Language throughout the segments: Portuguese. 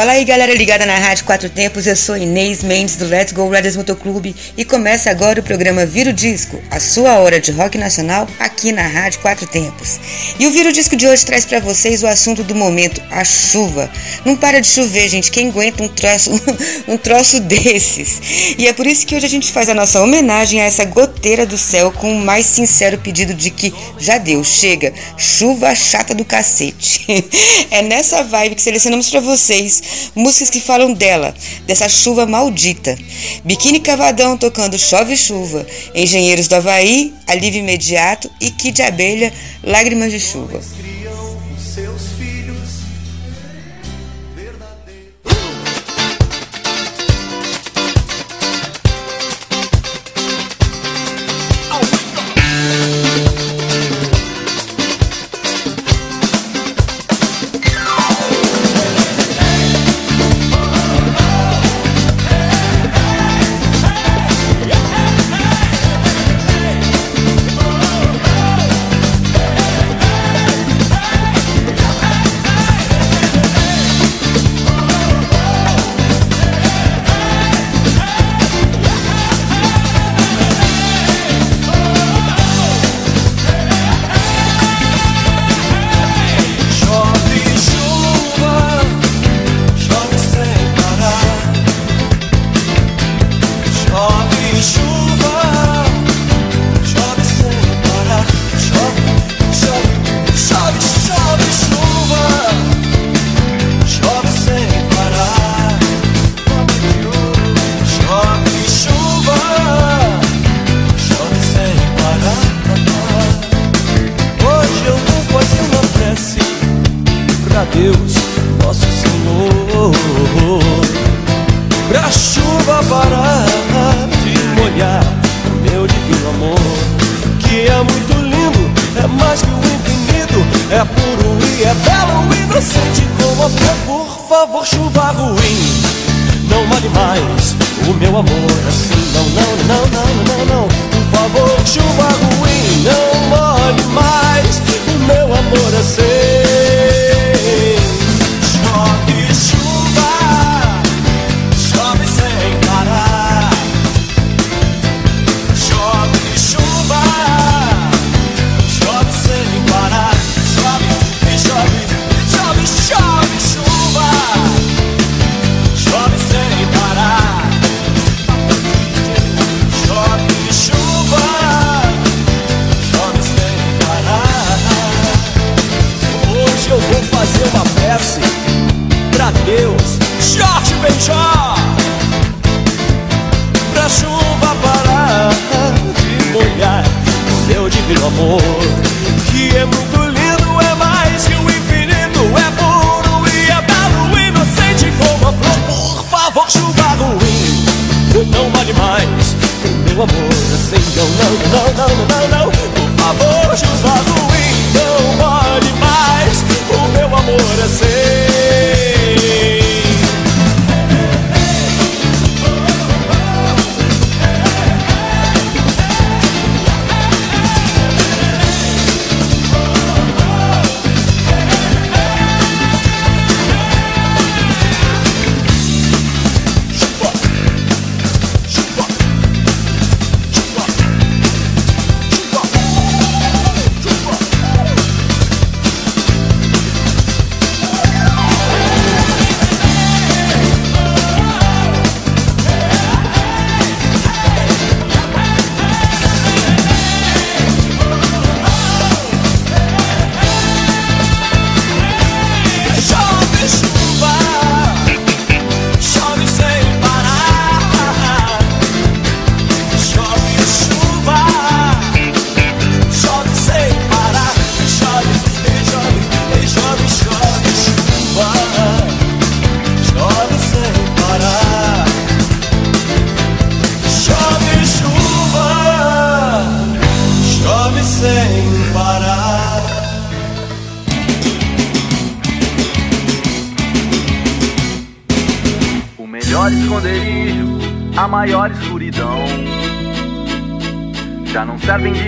Fala aí galera ligada na Rádio Quatro Tempos, eu sou Inês Mendes do Let's Go Brothers Motoclube e começa agora o programa Vira o Disco, a sua hora de rock nacional aqui na Rádio Quatro Tempos. E o Vira o Disco de hoje traz para vocês o assunto do momento, a chuva. Não para de chover, gente, quem aguenta um troço, um troço desses? E é por isso que hoje a gente faz a nossa homenagem a essa goteira do céu com o mais sincero pedido de que já deu, chega, chuva chata do cacete. É nessa vibe que selecionamos para vocês músicas que falam dela, dessa chuva maldita. Biquíni Cavadão tocando Chove Chuva, Engenheiros do Havaí, Alívio Imediato e Kid Abelha, Lágrimas de Chuva. tá ruim, não vale mais o meu amor assim. Não, não, não, não, não, não, não, por favor, chuva ruim, não molhe mais o meu amor assim. amor Assim eu não, não, não, não, não, não. Por favor, ajuda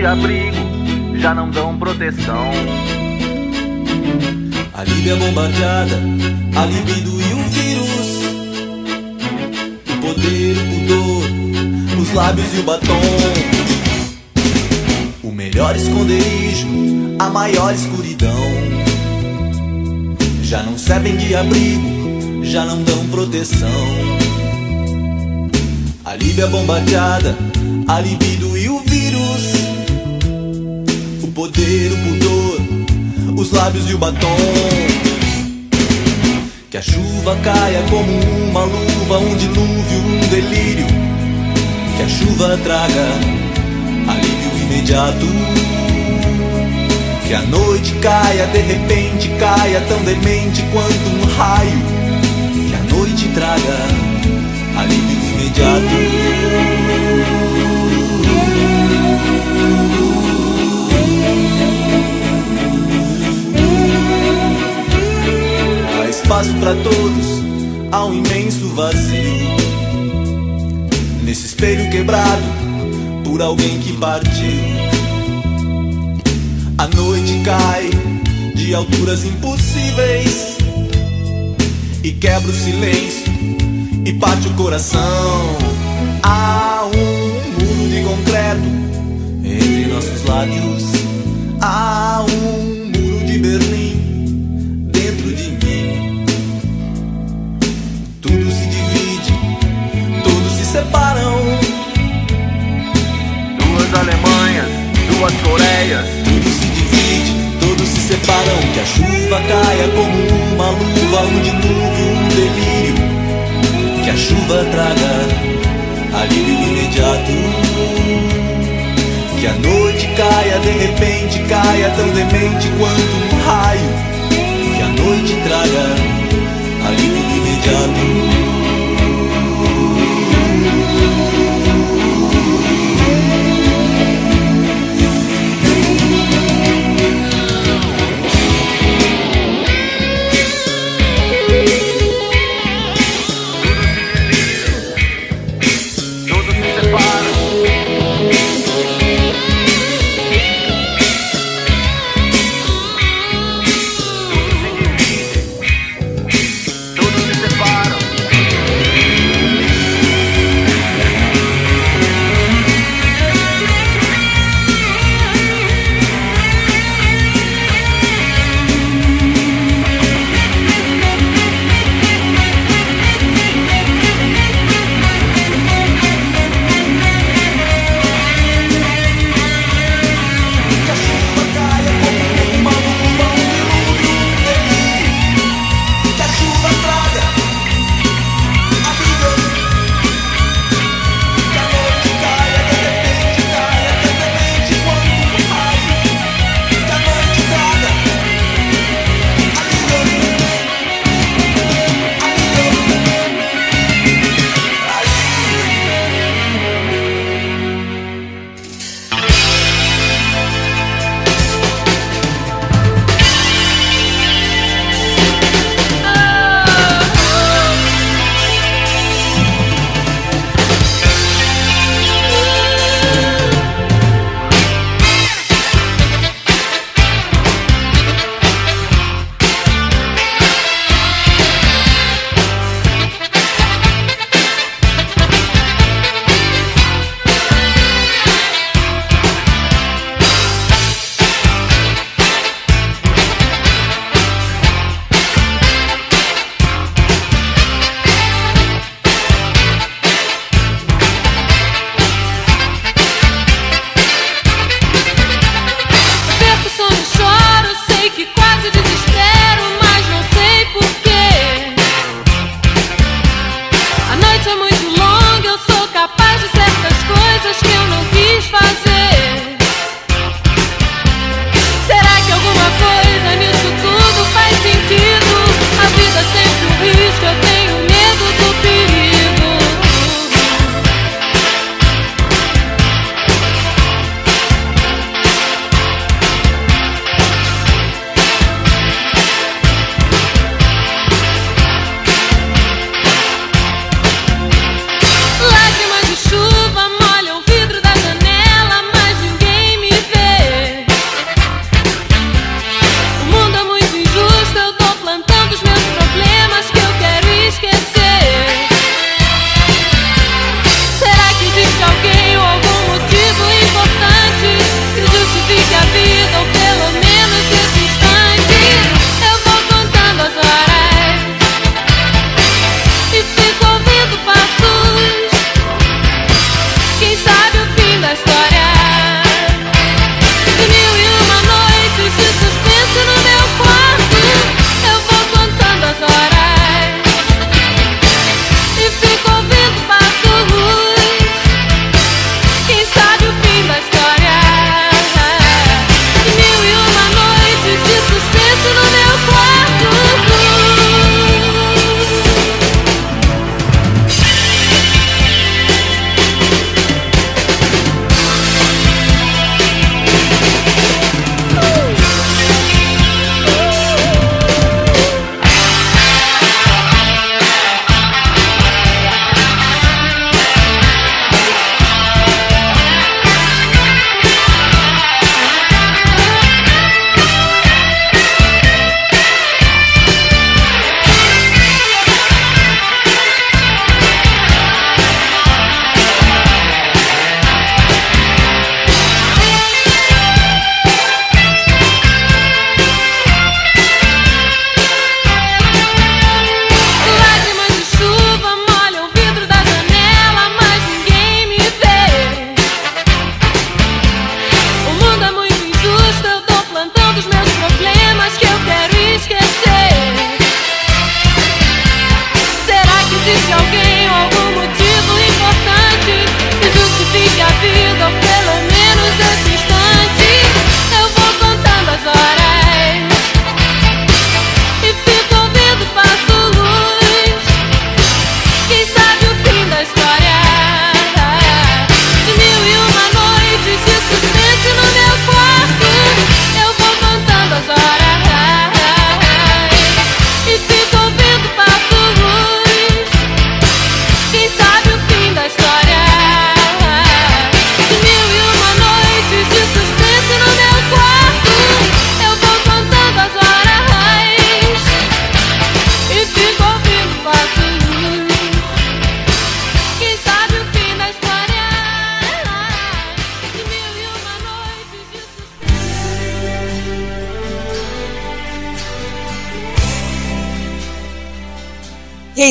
abrigo, já não dão proteção. A Líbia bombardeada, a libido e o vírus. O poder, o pudor, os lábios e o batom. O melhor esconderijo, a maior escuridão. Já não servem de abrigo, já não dão proteção. A Líbia bombardeada, a libido poder, o pudor, os lábios e o batom. Que a chuva caia como uma luva, um dilúvio, um delírio. Que a chuva traga alívio imediato. Que a noite caia, de repente caia, tão demente quanto um raio. Que a noite traga alívio imediato. Espaço para todos, há um imenso vazio. Nesse espelho quebrado por alguém que partiu. A noite cai de alturas impossíveis e quebra o silêncio e parte o coração. Há um muro de concreto entre nossos lábios. Há um duas Coreias. Tudo se divide, todos se separam. Que a chuva caia como uma luva, um dilúvio, um delírio. Que a chuva traga alívio imediato. Que a noite caia, de repente caia, tão demente quanto um raio. Que a noite traga alívio imediato.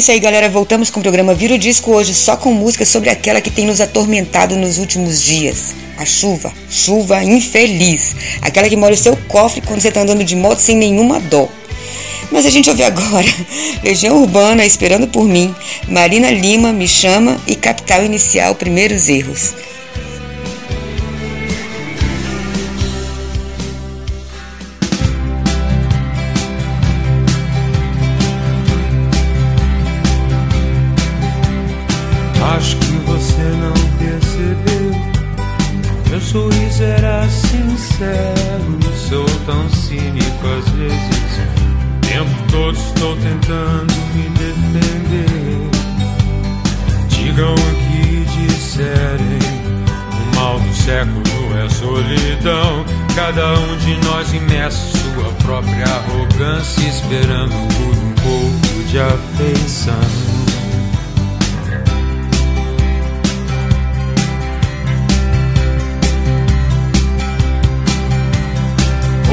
Isso aí, galera. Voltamos com o programa Vira o Disco hoje só com música sobre aquela que tem nos atormentado nos últimos dias. A chuva. Chuva infeliz. Aquela que molha o seu cofre quando você tá andando de moto sem nenhuma dó. Mas a gente ouve agora Legião Urbana, Esperando por Mim, Marina Lima, Me Chama e Capital Inicial, Primeiros Erros. Sou tão cínico às vezes. O tempo todo estou tentando me defender. Digam o que disserem. O mal do século é solidão. Cada um de nós imerso sua própria arrogância, esperando por um pouco de afeição.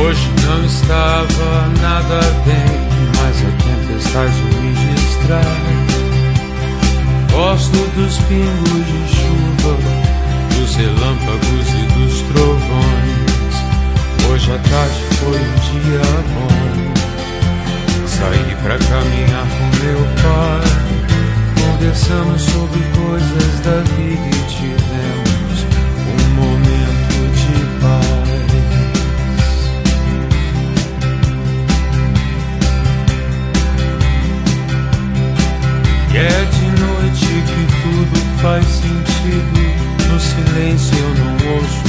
Hoje não estava nada bem, mas a tempestade me distrai. Gosto dos pingos de chuva, dos relâmpagos e dos trovões. Hoje à tarde foi um dia bom. Saí pra caminhar com meu pai. Conversamos sobre coisas da vida e tivemos é de noite que tudo faz sentido. No silêncio eu não ouço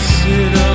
dias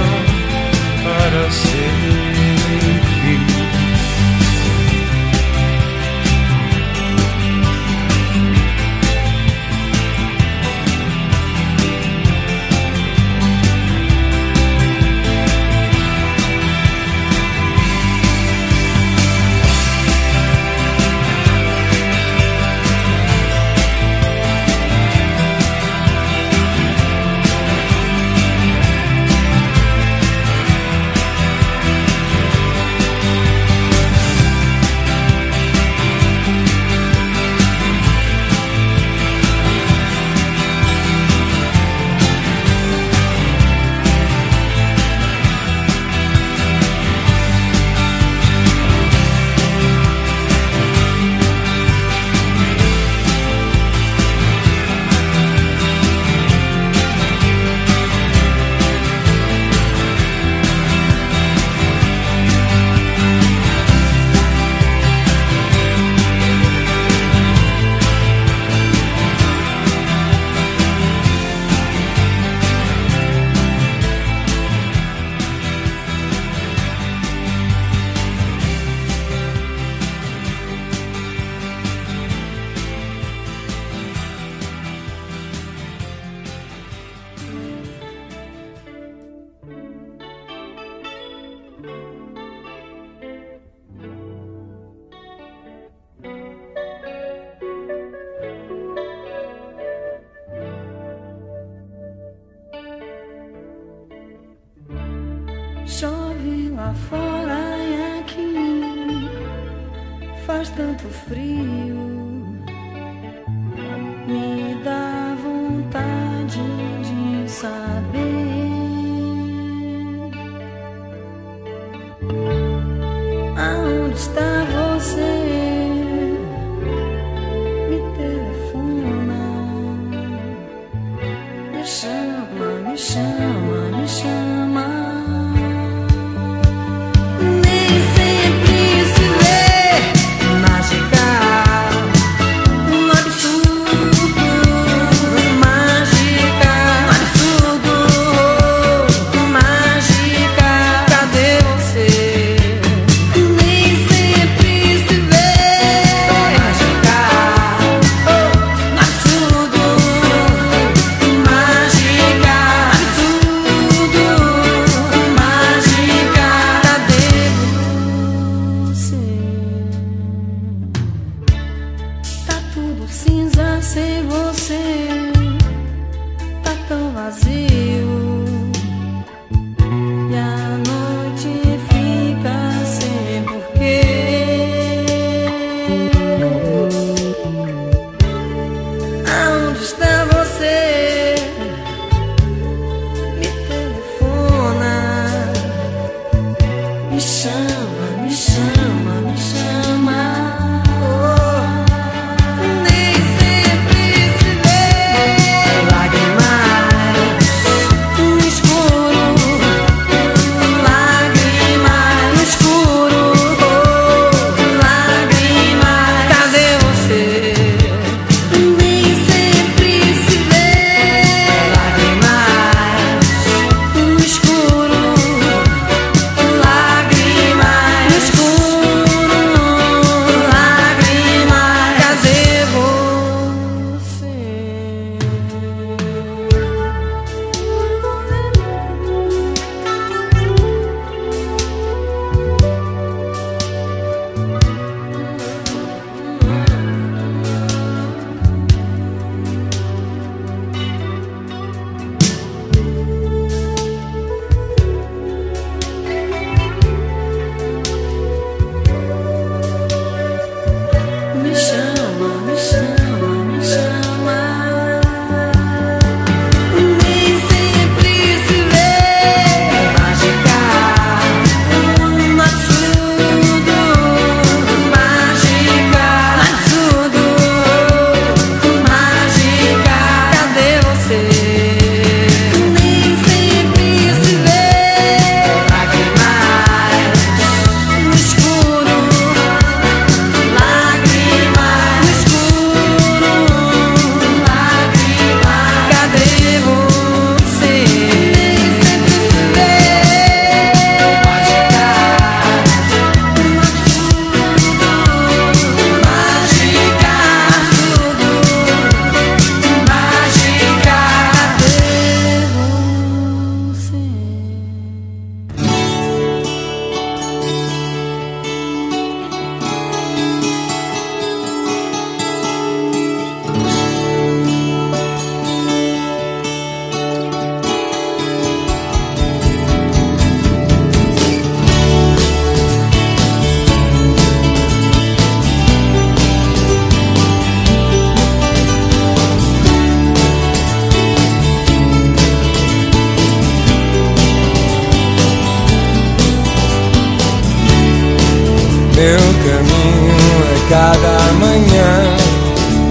meu caminho é cada manhã.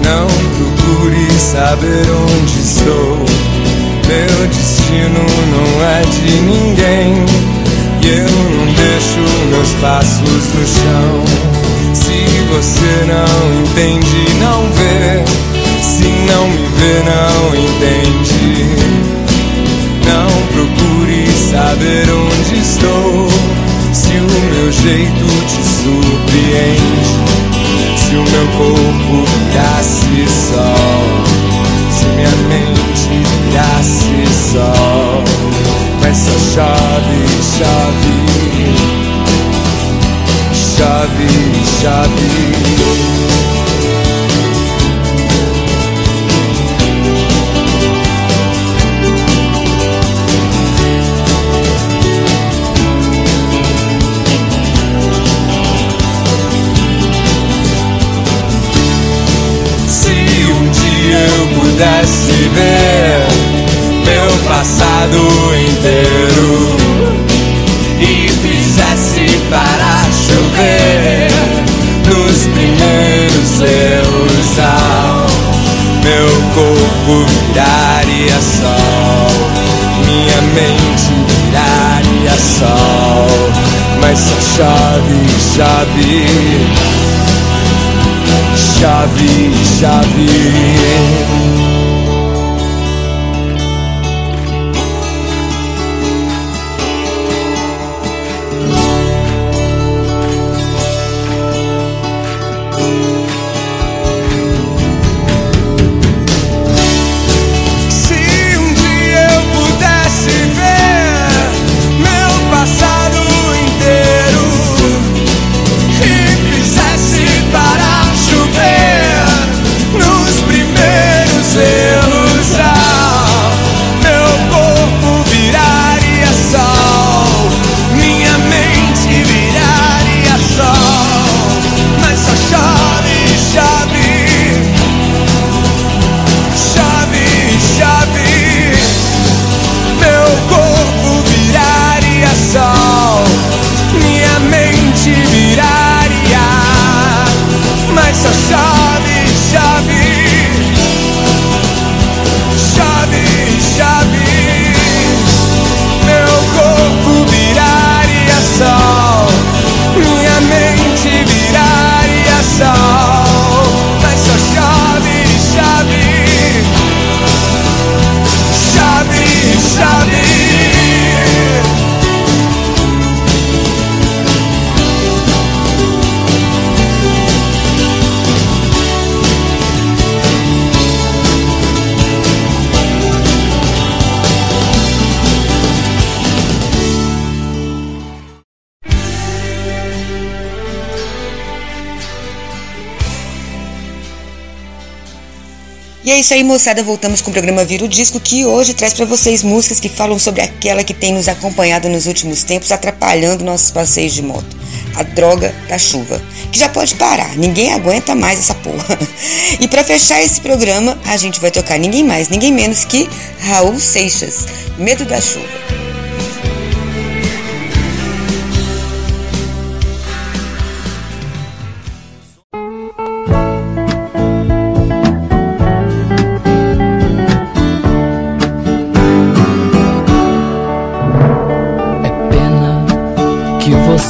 Não procure saber onde estou. Meu destino não é de ninguém. E eu não deixo meus passos no chão. Se você não entende, não vê. Se não me vê, não entende. Não procure saber onde estou. Se o meu jeito te surpreende, se o meu corpo virasse sol, se minha mente virasse sol, mas chave, chave, chave, chave. Viraria sol, minha mente viraria sol, mas só chove, chove, chove, chove. É isso aí, moçada. Voltamos com o programa Vira o Disco, que hoje traz pra vocês músicas que falam sobre aquela que tem nos acompanhado nos últimos tempos, atrapalhando nossos passeios de moto. A droga da chuva. Que já pode parar, ninguém aguenta mais essa porra. E pra fechar esse programa, a gente vai tocar ninguém mais, ninguém menos que Raul Seixas, Medo da Chuva.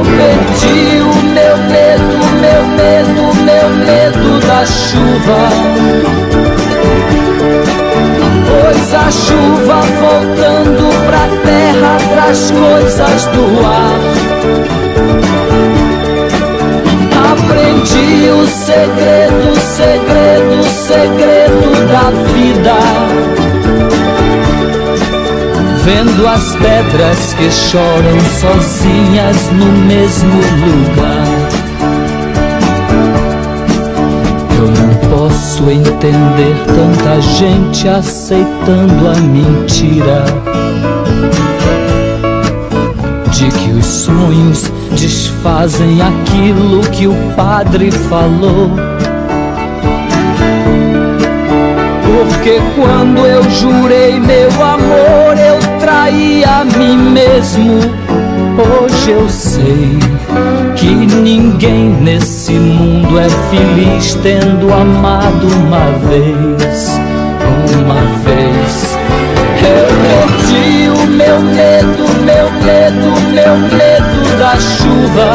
Eu perdi o meu medo, meu medo, meu medo da chuva. Pois a chuva voltando pra terra traz coisas do ar. Aprendi o segredo, segredo, segredo da vida. Vendo as pedras que choram sozinhas no mesmo lugar. Eu não posso entender tanta gente aceitando a mentira de que os sonhos desfazem aquilo que o padre falou. Porque quando eu jurei meu amor, eu traí a mim mesmo. Hoje eu sei que ninguém nesse mundo é feliz tendo amado uma vez. Uma vez. Eu perdi o meu medo, meu medo, meu medo da chuva.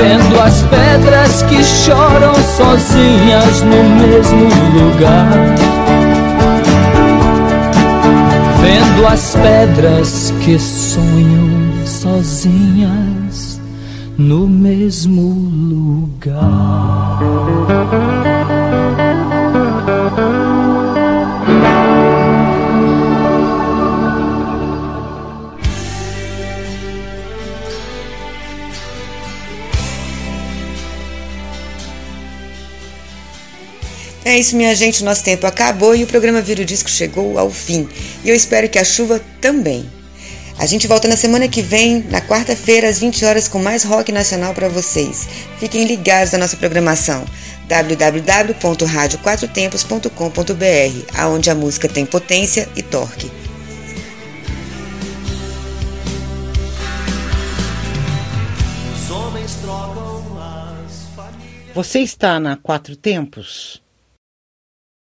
Vendo as pedras que choram sozinhas no mesmo lugar. Vendo as pedras que sonham sozinhas no mesmo lugar. É isso, minha gente. Nosso tempo acabou e o programa Vira o Disco chegou ao fim. E eu espero que a chuva também. A gente volta na semana que vem, na quarta-feira, às 20 horas, com mais rock nacional para vocês. Fiquem ligados na nossa programação www.radioquatrotempos.com.br, aonde a música tem potência e torque. Você está na Quatro Tempos?